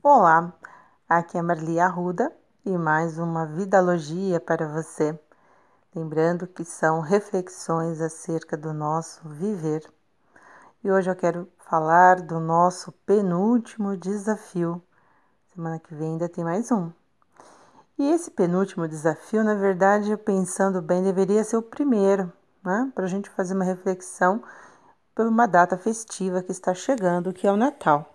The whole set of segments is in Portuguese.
Olá, aqui é Marli Arruda e mais uma Vidalogia para você. Lembrando que são reflexões acerca do nosso viver. E hoje eu quero falar do nosso penúltimo desafio. Semana que vem ainda tem mais um. E esse penúltimo desafio, na verdade, pensando bem, deveria ser o primeiro, né? Para a gente fazer uma reflexão por uma data festiva que está chegando, que é o Natal.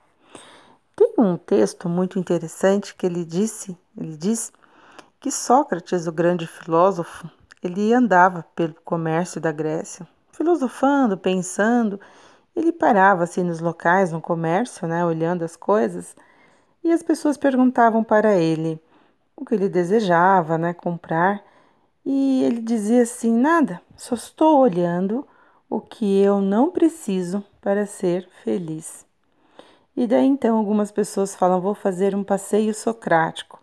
Tem um texto muito interessante que ele disse, ele diz que Sócrates, o grande filósofo, ele andava pelo comércio da Grécia, filosofando, pensando, ele parava assim nos locais, no comércio, né, olhando as coisas, e as pessoas perguntavam para ele o que ele desejava, né, comprar, e ele dizia assim: "Nada, só estou olhando o que eu não preciso para ser feliz". E daí então algumas pessoas falam: vou fazer um passeio socrático,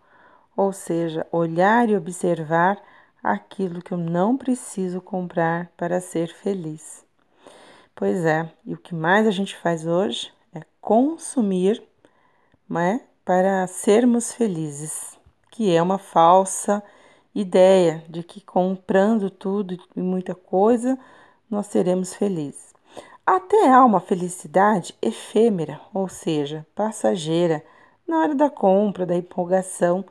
ou seja, olhar e observar aquilo que eu não preciso comprar para ser feliz. Pois é, e o que mais a gente faz hoje é consumir né, para sermos felizes, que é uma falsa ideia de que comprando tudo e muita coisa nós seremos felizes. Até há uma felicidade efêmera, ou seja, passageira, na hora da compra, da empolgação.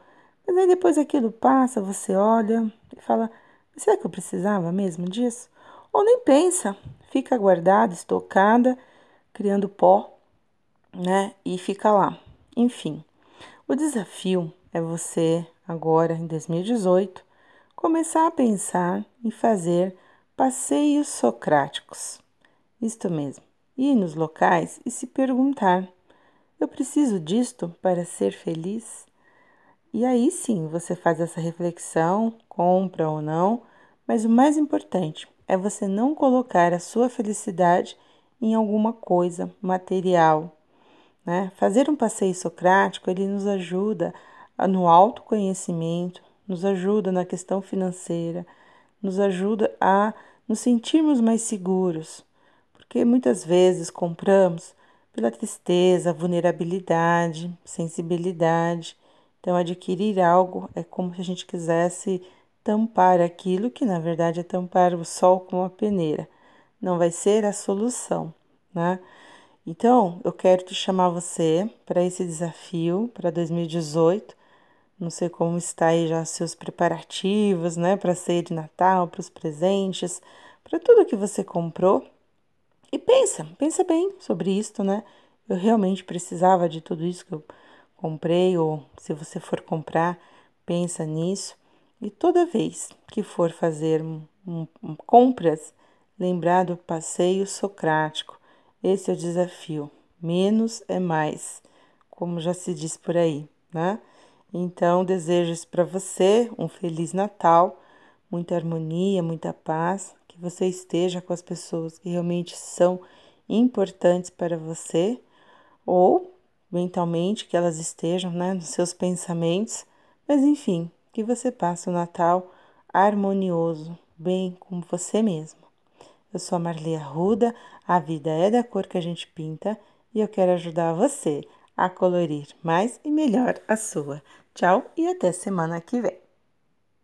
Mas aí depois aquilo passa, você olha e fala: será que eu precisava mesmo disso? Ou nem pensa, fica guardada, estocada, criando pó, né? E fica lá. Enfim, o desafio é você, agora em 2018, começar a pensar em fazer passeios socráticos. Isto mesmo, ir nos locais e se perguntar: eu preciso disto para ser feliz? E aí sim você faz essa reflexão, compra ou não, mas o mais importante é você não colocar a sua felicidade em alguma coisa material. Né? Fazer um passeio socrático ele nos ajuda no autoconhecimento, nos ajuda na questão financeira, nos ajuda a nos sentirmos mais seguros, porque muitas vezes compramos pela tristeza, vulnerabilidade, sensibilidade. Então, adquirir algo é como se a gente quisesse tampar aquilo que na verdade é tampar o sol com uma peneira. Não vai ser a solução, né? Então, eu quero te chamar você para esse desafio para 2018. Não sei como está aí já seus preparativos, né, para ceia de Natal, para os presentes, para tudo que você comprou. E pensa, pensa bem sobre isso, né? Eu realmente precisava de tudo isso que eu comprei, ou se você for comprar, pensa nisso. E toda vez que for fazer um, um, compras, lembrar do passeio socrático. Esse é o desafio. Menos é mais, como já se diz por aí, né? Então, desejo para você, um feliz Natal, muita harmonia, muita paz, você esteja com as pessoas que realmente são importantes para você, ou mentalmente que elas estejam né, nos seus pensamentos, mas enfim, que você passe o Natal harmonioso, bem com você mesmo. Eu sou a Marli Arruda, a vida é da cor que a gente pinta e eu quero ajudar você a colorir mais e melhor a sua. Tchau e até semana que vem.